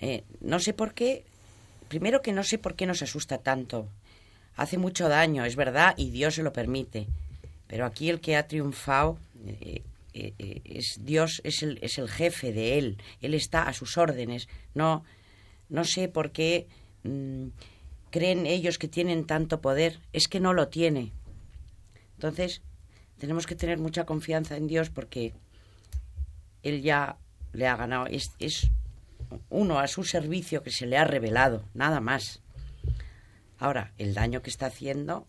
eh, no sé por qué, primero que no sé por qué nos asusta tanto. Hace mucho daño, es verdad, y Dios se lo permite. Pero aquí el que ha triunfado eh, eh, es Dios es el, es el jefe de él, él está a sus órdenes. No, no sé por qué mm, creen ellos que tienen tanto poder, es que no lo tiene. Entonces, tenemos que tener mucha confianza en Dios porque él ya le ha ganado, es, es uno a su servicio que se le ha revelado, nada más. Ahora, el daño que está haciendo,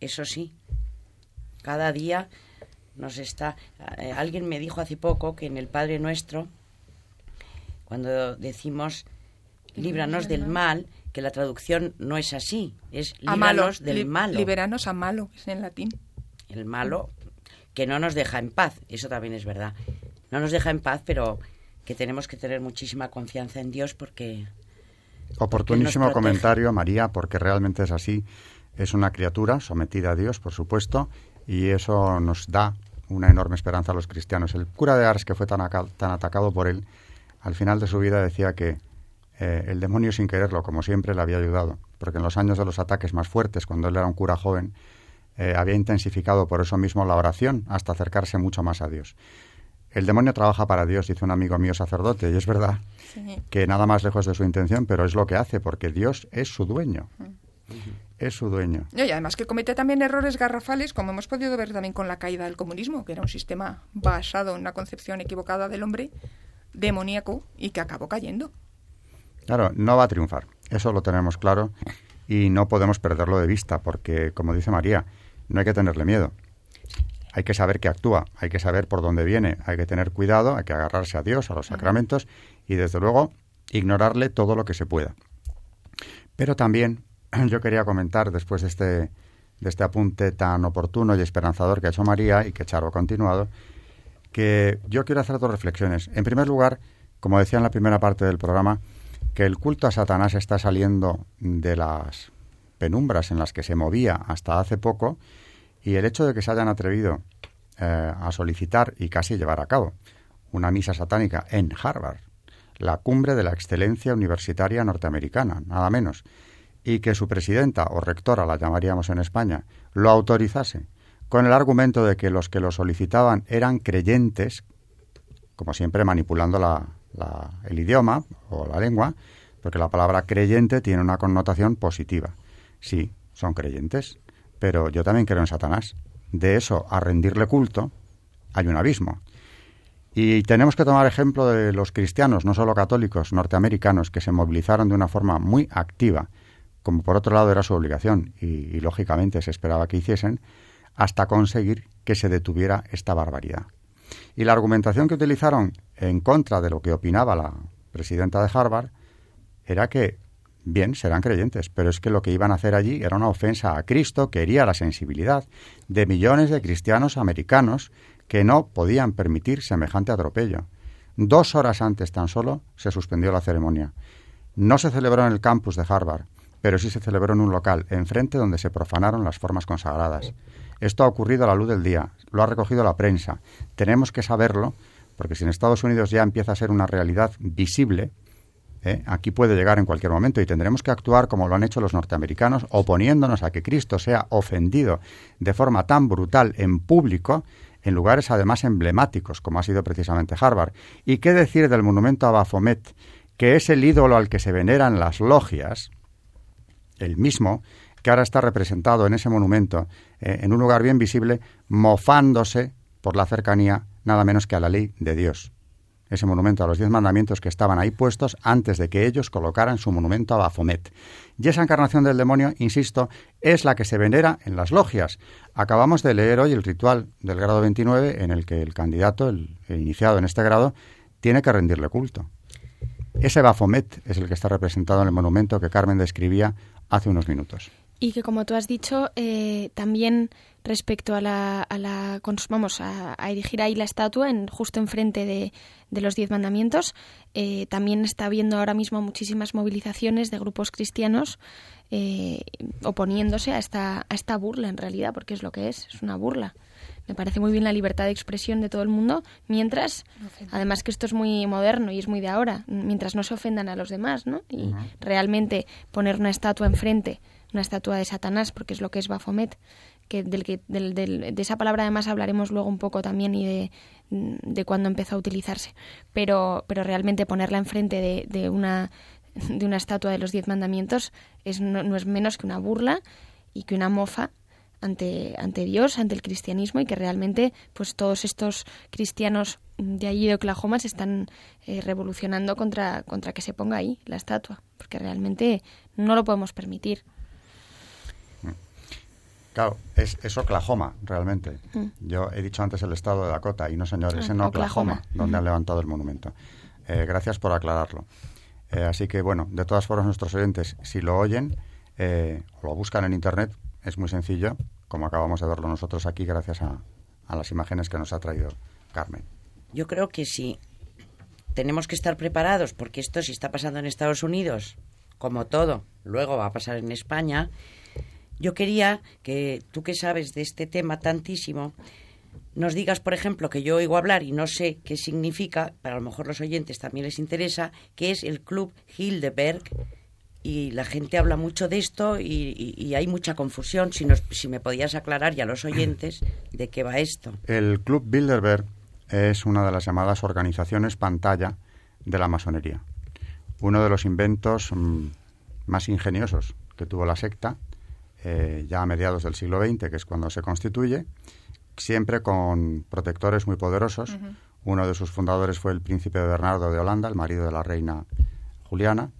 eso sí, cada día nos está... Eh, alguien me dijo hace poco que en el Padre Nuestro, cuando decimos líbranos del mal, que la traducción no es así, es líbranos del malo. Liberanos a malo, es en latín. El malo que no nos deja en paz, eso también es verdad. No nos deja en paz, pero que tenemos que tener muchísima confianza en Dios porque... Oportunísimo comentario, María, porque realmente es así. Es una criatura sometida a Dios, por supuesto, y eso nos da una enorme esperanza a los cristianos. El cura de Ars, que fue tan, tan atacado por él, al final de su vida decía que eh, el demonio sin quererlo, como siempre, le había ayudado, porque en los años de los ataques más fuertes, cuando él era un cura joven, eh, había intensificado por eso mismo la oración hasta acercarse mucho más a Dios. El demonio trabaja para Dios, dice un amigo mío sacerdote, y es verdad que nada más lejos de su intención, pero es lo que hace, porque Dios es su dueño. Mm es su dueño. Y además que comete también errores garrafales, como hemos podido ver también con la caída del comunismo, que era un sistema basado en una concepción equivocada del hombre, demoníaco, y que acabó cayendo. Claro, no va a triunfar, eso lo tenemos claro, y no podemos perderlo de vista, porque, como dice María, no hay que tenerle miedo. Hay que saber que actúa, hay que saber por dónde viene, hay que tener cuidado, hay que agarrarse a Dios, a los sacramentos, y desde luego ignorarle todo lo que se pueda. Pero también yo quería comentar después de este, de este apunte tan oportuno y esperanzador que ha hecho María y que Charo ha continuado, que yo quiero hacer dos reflexiones. En primer lugar, como decía en la primera parte del programa, que el culto a Satanás está saliendo de las penumbras en las que se movía hasta hace poco y el hecho de que se hayan atrevido eh, a solicitar y casi llevar a cabo una misa satánica en Harvard, la cumbre de la excelencia universitaria norteamericana, nada menos, y que su presidenta o rectora, la llamaríamos en España, lo autorizase, con el argumento de que los que lo solicitaban eran creyentes, como siempre manipulando la, el idioma o la lengua, porque la palabra creyente tiene una connotación positiva. Sí, son creyentes, pero yo también creo en Satanás. De eso a rendirle culto hay un abismo. Y tenemos que tomar ejemplo de los cristianos, no solo católicos, norteamericanos, que se movilizaron de una forma muy activa como por otro lado era su obligación y, lógicamente se esperaba que hiciesen, hasta conseguir que se detuviera esta barbaridad. Y la argumentación que utilizaron en contra de lo que opinaba la presidenta de Harvard era que bien, serán creyentes, pero es que lo que iban a hacer allí era una ofensa a Cristo que hería la sensibilidad de millones de cristianos americanos que no podían permitir semejante atropello. Dos horas antes tan solo se suspendió la ceremonia. No se celebró en el campus de Harvard, pero sí se celebró en un local, enfrente donde se profanaron las formas consagradas. Esto ha ocurrido a la luz del día, lo ha recogido la prensa. Tenemos que saberlo, porque si en Estados Unidos ya empieza a ser una realidad visible, ¿eh? aquí puede llegar en cualquier momento y tendremos que actuar como lo han hecho los norteamericanos, oponiéndonos a que Cristo sea ofendido de forma tan brutal en público, en lugares además emblemáticos, como ha sido precisamente Harvard. ¿Y qué decir del monumento a Baphomet, que es el ídolo al que se veneran las logias, el mismo, que ahora está representado en ese monumento, eh, en un lugar bien visible, mofándose por la cercanía nada menos que a la ley de Dios? Ese monumento a los diez mandamientos que estaban ahí puestos antes de que ellos colocaran su monumento a Baphomet. Y esa encarnación del demonio, insisto, es la que se venera en las logias. Acabamos de leer hoy el ritual del grado 29 en el que el candidato, el, iniciado en este grado, tiene que rendirle culto. Ese Baphomet es el que está representado en el monumento que Carmen describía hace unos minutos. Y que, como tú has dicho, eh, también respecto a la, a la vamos a, erigir ahí la estatua en justo enfrente de, de los diez mandamientos. Eh, también está habiendo ahora mismo muchísimas movilizaciones de grupos cristianos eh, oponiéndose a esta a esta burla en realidad porque es lo que es es una burla. Me parece muy bien la libertad de expresión de todo el mundo mientras además que esto es muy moderno y es muy de ahora mientras no se ofendan a los demás no y realmente poner una estatua enfrente una estatua de Satanás porque es lo que es Baphomet que del que del, de esa palabra además hablaremos luego un poco también y de, de cuándo empezó a utilizarse pero pero realmente ponerla enfrente de, de una de una estatua de los diez mandamientos es no, es menos que una burla y que una mofa ante, ante Dios, ante el cristianismo y que realmente pues todos estos cristianos de allí de Oklahoma se están eh, revolucionando contra, contra que se ponga ahí la estatua, porque realmente no lo podemos permitir. Claro, es, Oklahoma, realmente. Mm. Yo he dicho antes el estado de Dakota, y no, señor, es en Oklahoma, donde han levantado el monumento. Eh, gracias por aclararlo. Eh, así que, bueno, de todas formas, nuestros oyentes, si lo oyen eh, o lo buscan en Internet, es muy sencillo, como acabamos de verlo nosotros aquí, gracias a, a las imágenes que nos ha traído Carmen. Yo creo que sí. Tenemos que estar preparados, porque esto si está pasando en Estados Unidos, como todo, luego va a pasar en España yo quería que tú que sabes de este tema tantísimo, nos digas, por ejemplo, que yo oigo hablar y no sé qué significa, pero a lo mejor los oyentes también les interesa, que es el Club Hildeberg. Y la gente habla mucho de esto y, hay mucha confusión. Si, si me podías aclarar ya a los oyentes de qué va esto. El Club Bilderberg es una de las llamadas organizaciones pantalla de la masonería. Uno de los inventos mm, más ingeniosos que tuvo la secta eh, ya a mediados del siglo XX, que es cuando se constituye, siempre con protectores muy poderosos. Uno de sus fundadores fue el príncipe Bernardo de Holanda, el marido de la reina Juliana.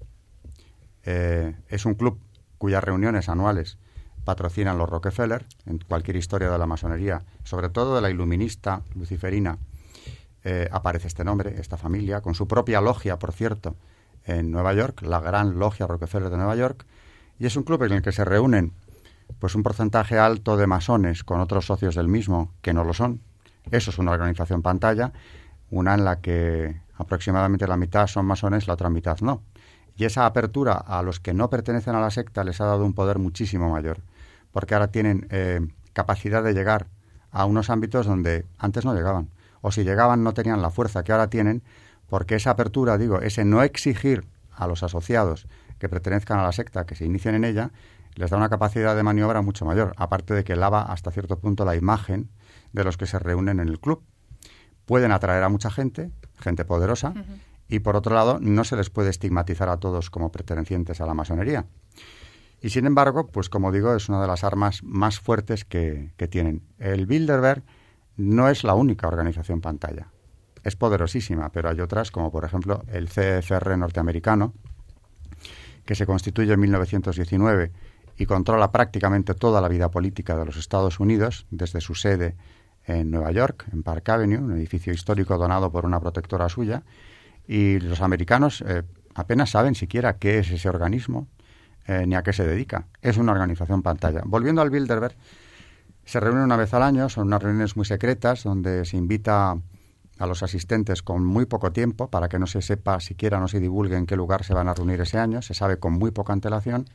Eh, es un club cuyas reuniones anuales patrocinan los Rockefeller, en cualquier historia de la masonería, sobre todo de la iluminista luciferina, eh, aparece este nombre, esta familia, con su propia logia, por cierto, en Nueva York, la Gran Logia Rockefeller de Nueva York, y es un club en el que se reúnen pues un porcentaje alto de masones con otros socios del mismo que no lo son. Eso es una organización pantalla, una en la que aproximadamente la mitad son masones, la otra mitad no. Y esa apertura a los que no pertenecen a la secta les ha dado un poder muchísimo mayor, porque ahora tienen eh, capacidad de llegar a unos ámbitos donde antes no llegaban, o si llegaban no tenían la fuerza que ahora tienen, porque esa apertura, digo, ese no exigir a los asociados que pertenezcan a la secta, que se inicien en ella, les da una capacidad de maniobra mucho mayor, aparte de que lava hasta cierto punto la imagen de los que se reúnen en el club. Pueden atraer a mucha gente, gente poderosa, y por otro lado no se les puede estigmatizar a todos como pertenecientes a la masonería. Y sin embargo, pues como digo, es una de las armas más fuertes que, que tienen. El Bilderberg no es la única organización pantalla. Es poderosísima, pero hay otras, como por ejemplo el CFR norteamericano, que se constituye en 1919 y controla prácticamente toda la vida política de los Estados Unidos, desde su sede en Nueva York, en Park Avenue, un edificio histórico donado por una protectora suya, y los americanos eh, apenas saben siquiera qué es ese organismo, ni a qué se dedica. Es una organización pantalla. Volviendo al Bilderberg, se reúne una vez al año, son unas reuniones muy secretas donde se invita a los asistentes con muy poco tiempo para que no se sepa siquiera, no se divulgue en qué lugar se van a reunir ese año, se sabe con muy poca antelación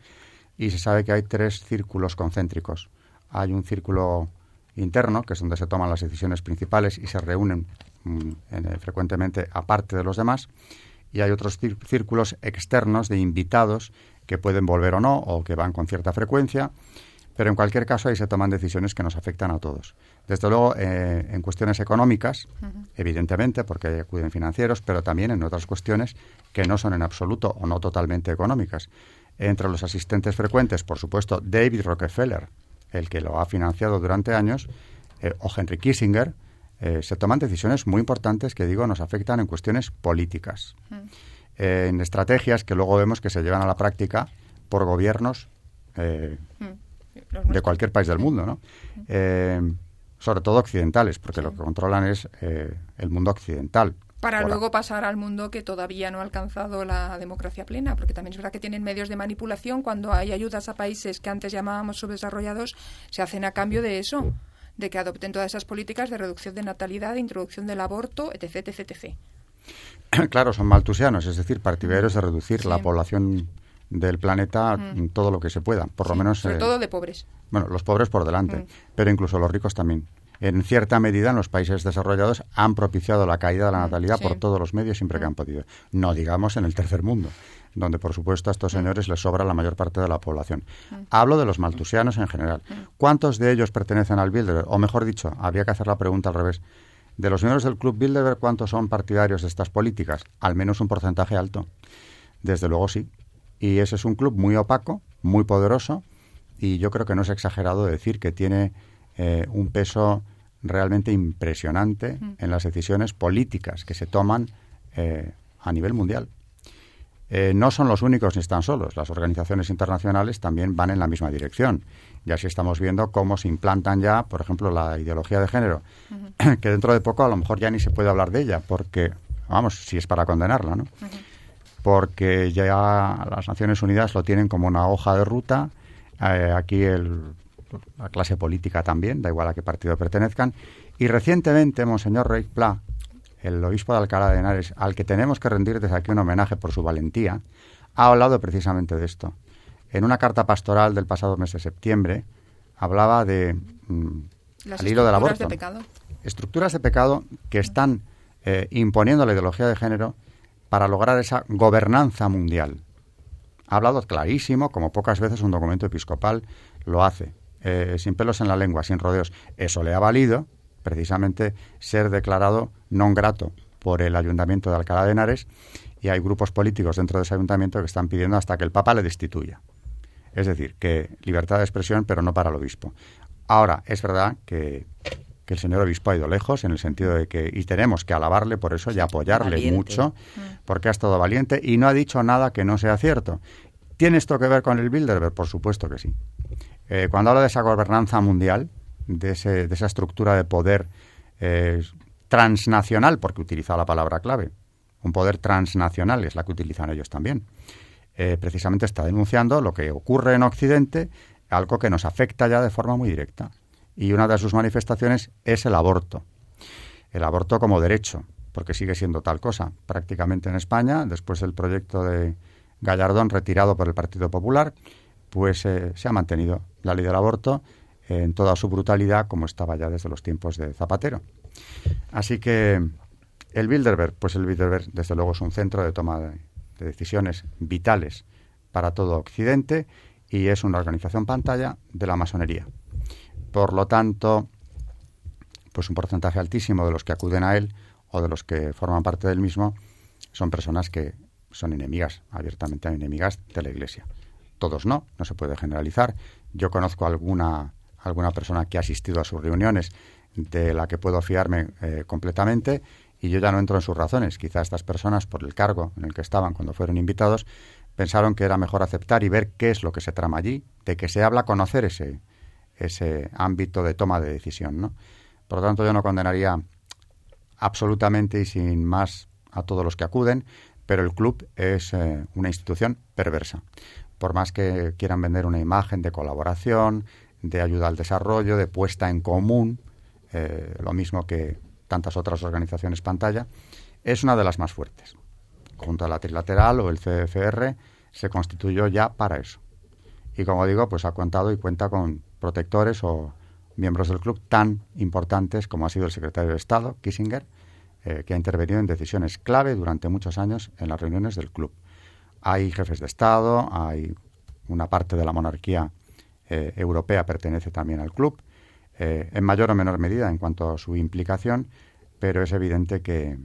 y se sabe que hay tres círculos concéntricos. Hay un círculo interno, que es donde se toman las decisiones principales y se reúnen mm, eh, frecuentemente aparte de los demás, y hay otros círculos externos de invitados que pueden volver o no, o que van con cierta frecuencia, pero en cualquier caso ahí se toman decisiones que nos afectan a todos. Desde luego, eh, en cuestiones económicas, evidentemente, porque acuden financieros, pero también en otras cuestiones que no son en absoluto o no totalmente económicas. Entre los asistentes frecuentes, por supuesto, David Rockefeller, el que lo ha financiado durante años, eh, o Henry Kissinger, eh, se toman decisiones muy importantes que, digo, nos afectan en cuestiones políticas, en estrategias que luego vemos que se llevan a la práctica por gobiernos de cualquier país del mundo, ¿no? Eh, sobre todo occidentales, porque lo que controlan es eh, el mundo occidental. Para luego pasar al mundo que todavía no ha alcanzado la democracia plena, porque también es verdad que tienen medios de manipulación. Cuando hay ayudas a países que antes llamábamos subdesarrollados, se hacen a cambio de eso, de que adopten todas esas políticas de reducción de natalidad, de introducción del aborto, etc. etc, etc. Claro, son maltusianos, es decir, partidarios de reducir la población del planeta mm. todo lo que se pueda, por lo menos. Sobre eh, todo de pobres. Bueno, los pobres por delante, mm. pero incluso los ricos también. En cierta medida, en los países desarrollados han propiciado la caída de la mm, natalidad por todos los medios siempre que han podido. No digamos en el tercer mundo, donde por supuesto a estos señores les sobra la mayor parte de la población. Hablo de los maltusianos en general. ¿Cuántos de ellos pertenecen al Bilderberg? O mejor dicho, habría que hacer la pregunta al revés. De los miembros del Club Bilderberg, ¿cuántos son partidarios de estas políticas? Al menos un porcentaje alto. Desde luego sí. Y ese es un club muy opaco, muy poderoso, y yo creo que no es exagerado decir que tiene eh, un peso realmente impresionante en las decisiones políticas que se toman eh, a nivel mundial. Eh, no son los únicos ni están solos. Las organizaciones internacionales también van en la misma dirección. Y así estamos viendo cómo se implantan ya, por ejemplo, la ideología de género, que dentro de poco a lo mejor ya ni se puede hablar de ella, porque, vamos, si es para condenarla, ¿no? porque ya las Naciones Unidas lo tienen como una hoja de ruta. Eh, aquí la clase política también, da igual a qué partido pertenezcan. Y recientemente, Monseñor Rey Pla, el obispo de Alcalá de Henares, al que tenemos que rendir desde aquí un homenaje por su valentía, ha hablado precisamente de esto. En una carta pastoral del pasado mes de septiembre, hablaba de mm, al hilo del aborto. De pecado. Estructuras de pecado que están eh, imponiendo la ideología de género para lograr esa gobernanza mundial. Ha hablado clarísimo, como pocas veces un documento episcopal lo hace, eh, sin pelos en la lengua, sin rodeos. Eso le ha valido, precisamente, ser declarado non grato por el Ayuntamiento de Alcalá de Henares y hay grupos políticos dentro de ese ayuntamiento que están pidiendo hasta que el Papa le destituya. Es decir, que libertad de expresión, pero no para el obispo. Ahora, es verdad que el señor obispo ha ido lejos en el sentido de que, y tenemos que alabarle por eso y apoyarle mucho, mm. porque ha estado valiente y no ha dicho nada que no sea cierto. ¿Tiene esto que ver con el Bilderberg? Por supuesto que sí. Eh, cuando habla de esa gobernanza mundial, de, ese, de esa estructura de poder eh, transnacional, porque utiliza la palabra clave, un poder transnacional es la que utilizan ellos también, eh, precisamente está denunciando lo que ocurre en Occidente, algo que nos afecta ya de forma muy directa y una de sus manifestaciones es el aborto. El aborto como derecho, porque sigue siendo tal cosa. Prácticamente en España, después del proyecto de Gallardón retirado por el Partido Popular, pues eh, se ha mantenido la ley del aborto en toda su brutalidad como estaba ya desde los tiempos de Zapatero. Así que el Bilderberg, pues el Bilderberg desde luego es un centro de toma de decisiones vitales para todo Occidente y es una organización pantalla de la masonería. Por lo tanto, pues un porcentaje altísimo de los que acuden a él o de los que forman parte del mismo son personas que son enemigas, abiertamente enemigas de la Iglesia. Todos no, no se puede generalizar. Yo conozco alguna, alguna persona que ha asistido a sus reuniones de la que puedo fiarme eh, completamente y yo ya no entro en sus razones. Quizá estas personas, por el cargo en el que estaban cuando fueron invitados, pensaron que era mejor aceptar y ver qué es lo que se trama allí, de que se habla, conocer ese, ese ámbito de toma de decisión. ¿no? Por lo tanto, yo no condenaría absolutamente y sin más a todos los que acuden, pero el club es eh, una institución perversa, por más que quieran vender una imagen de colaboración, de ayuda al desarrollo, de puesta en común, eh, lo mismo que tantas otras organizaciones pantalla, es una de las más fuertes. Junto a la Trilateral o el CFR se constituyó ya para eso. Y como digo, pues ha contado y cuenta con protectores o miembros del club tan importantes como ha sido el secretario de Estado, Kissinger, eh, que ha intervenido en decisiones clave durante muchos años en las reuniones del club. Hay jefes de Estado, hay una parte de la monarquía eh, europea pertenece también al club, eh, en mayor o menor medida en cuanto a su implicación, pero es evidente que,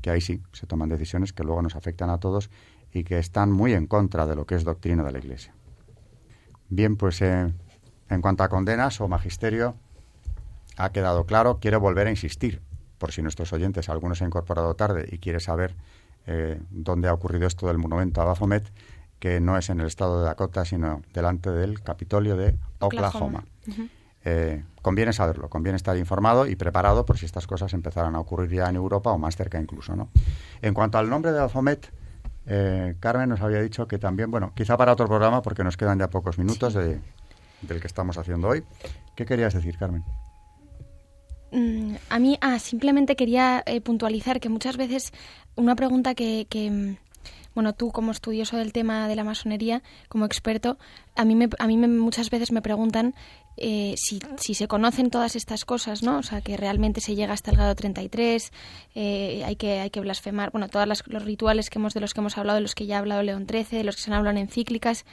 que ahí sí se toman decisiones que luego nos afectan a todos y que están muy en contra de lo que es doctrina de la Iglesia. Bien, pues en cuanto a condenas o magisterio, ha quedado claro. Quiero volver a insistir, por si nuestros oyentes, algunos se han incorporado tarde y quiere saber eh, dónde ha ocurrido esto del monumento a Baphomet, que no es en el estado de Dakota, sino delante del Capitolio de Oklahoma. Eh, conviene saberlo, conviene estar informado y preparado por si estas cosas empezaran a ocurrir ya en Europa o más cerca incluso. ¿no? En cuanto al nombre de Baphomet, eh, Carmen nos había dicho que también, bueno, quizá para otro programa, porque nos quedan ya pocos minutos de, del que estamos haciendo hoy. ¿Qué querías decir, Carmen? Mm, a mí, ah, simplemente quería eh, puntualizar que muchas veces una pregunta que, que, bueno, tú como estudioso del tema de la masonería, como experto, a mí, me, a mí me, muchas veces me preguntan eh, si, si, se conocen todas estas cosas, ¿no? O sea, que realmente se llega hasta el grado 33, eh, hay, que, hay que blasfemar, bueno, todos los rituales que hemos, de los que hemos hablado, de los que ya ha hablado León XIII, de los que se han hablado en encíclicas,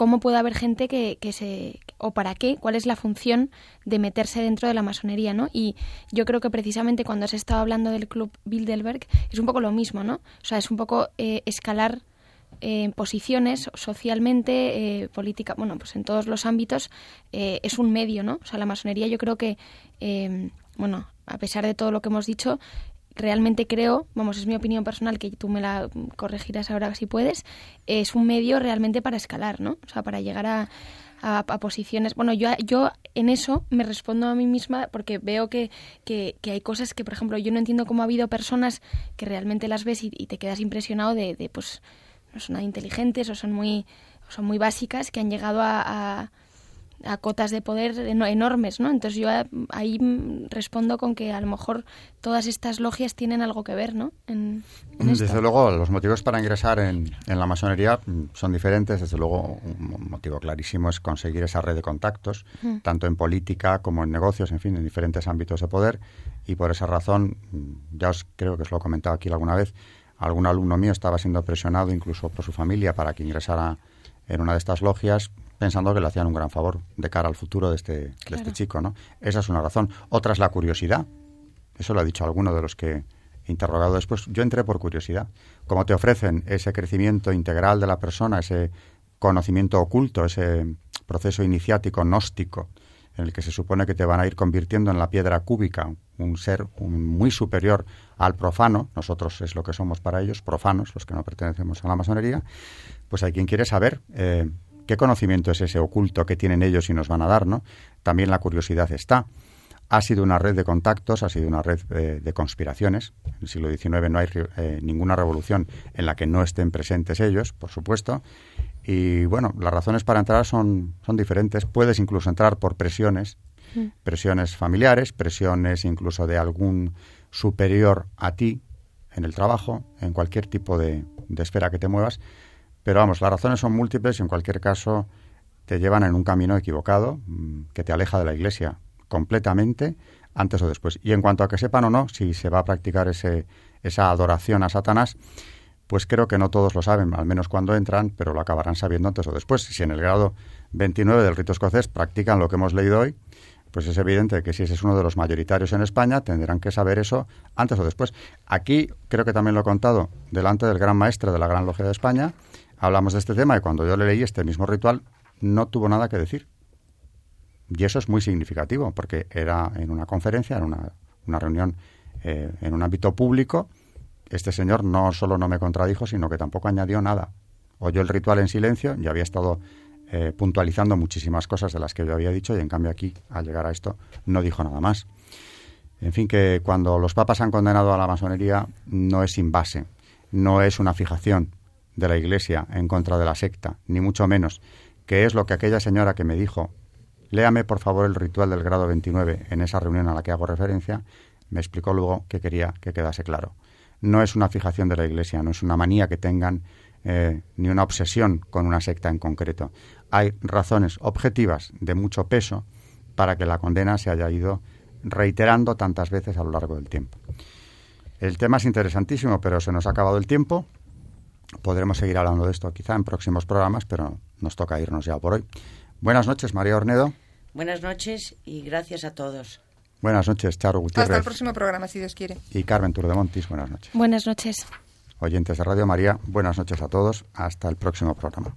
¿cómo puede haber gente que, que se... o para qué? ¿Cuál es la función de meterse dentro de la masonería, ¿no? Y yo creo que precisamente cuando se estado hablando del Club Bilderberg es un poco lo mismo, ¿no? O sea, es un poco eh, escalar eh, posiciones socialmente, eh, política, bueno, pues en todos los ámbitos es un medio, ¿no? O sea, la masonería yo creo que, bueno, a pesar de todo lo que hemos dicho, realmente creo, vamos, es mi opinión personal, que tú me la corregirás ahora si puedes, es un medio realmente para escalar, ¿no? O sea, para llegar a, a, posiciones. Bueno, yo, yo en eso me respondo a mí misma porque veo que, que, que, hay cosas que, por ejemplo, yo no entiendo cómo ha habido personas que realmente las ves y, te quedas impresionado de, de pues, no son nada inteligentes o son muy, o son muy básicas que han llegado a, a cotas de poder enormes, ¿no? Entonces yo ahí respondo con que a lo mejor todas estas logias tienen algo que ver, ¿no? En, en desde esto. luego, los motivos para ingresar en, en, la masonería son diferentes. Desde luego, un motivo clarísimo es conseguir esa red de contactos, mm. tanto en política como en negocios, en fin, en diferentes ámbitos de poder. Y por esa razón, ya os creo que os lo he comentado aquí alguna vez, algún alumno mío estaba siendo presionado incluso por su familia para que ingresara en una de estas logias pensando que le hacían un gran favor de cara al futuro de este, claro. de este chico, ¿no? Esa es una razón. Otra es la curiosidad. Eso lo ha dicho alguno de los que he interrogado después. Yo entré por curiosidad. Como te ofrecen ese crecimiento integral de la persona, ese conocimiento oculto, ese proceso iniciático, gnóstico, en el que se supone que te van a ir convirtiendo en la piedra cúbica, un ser un muy superior al profano, nosotros es lo que somos para ellos, profanos, los que no pertenecemos a la masonería, pues hay quien quiere saber eh, qué conocimiento es ese oculto que tienen ellos y nos van a dar, ¿no? También la curiosidad está. Ha sido una red de contactos, ha sido una red de, de conspiraciones. En el siglo XIX no hay eh, ninguna revolución en la que no estén presentes ellos, por supuesto. Y bueno, las razones para entrar son, son diferentes. Puedes incluso entrar por presiones, mm. presiones familiares, presiones incluso de algún superior a ti en el trabajo, en cualquier tipo de, de esfera que te muevas. Pero vamos, las razones son múltiples y en cualquier caso te llevan en un camino equivocado mm, que te aleja de la Iglesia completamente antes o después. Y en cuanto a que sepan o no si se va a practicar ese, esa adoración a Satanás, pues creo que no todos lo saben, al menos cuando entran, pero lo acabarán sabiendo antes o después. Si en el grado 29 del rito escocés practican lo que hemos leído hoy, pues es evidente que si ese es uno de los mayoritarios en España, tendrán que saber eso antes o después. Aquí, creo que también lo he contado, delante del gran maestre de la Gran Logia de España, hablamos de este tema y cuando yo le leí este mismo ritual, no tuvo nada que decir. Y eso es muy significativo, porque era en una conferencia, en una, reunión eh, en un ámbito público, este señor no solo no me contradijo, sino que tampoco añadió nada. Oyó el ritual en silencio y había estado eh, puntualizando muchísimas cosas de las que yo había dicho y en cambio aquí, al llegar a esto, no dijo nada más. En fin, que cuando los papas han condenado a la masonería no es sin base, no es una fijación de la Iglesia en contra de la secta, ni mucho menos, que es lo que aquella señora que me dijo, léame por favor el ritual del grado 29 en esa reunión a la que hago referencia, me explicó luego que quería que quedase claro. No es una fijación de la Iglesia, no es una manía que tengan eh, ni una obsesión con una secta en concreto. Hay razones objetivas de mucho peso para que la condena se haya ido reiterando tantas veces a lo largo del tiempo. El tema es interesantísimo, pero se nos ha acabado el tiempo. Podremos seguir hablando de esto quizá en próximos programas, pero nos toca irnos ya por hoy. Buenas noches, María Ornedo. Buenas noches y gracias a todos. Buenas noches, Charo Gutiérrez. Hasta el próximo programa, si Dios quiere. Y Carmen Turdemontis, buenas noches. Buenas noches. Oyentes de Radio María, buenas noches a todos. Hasta el próximo programa.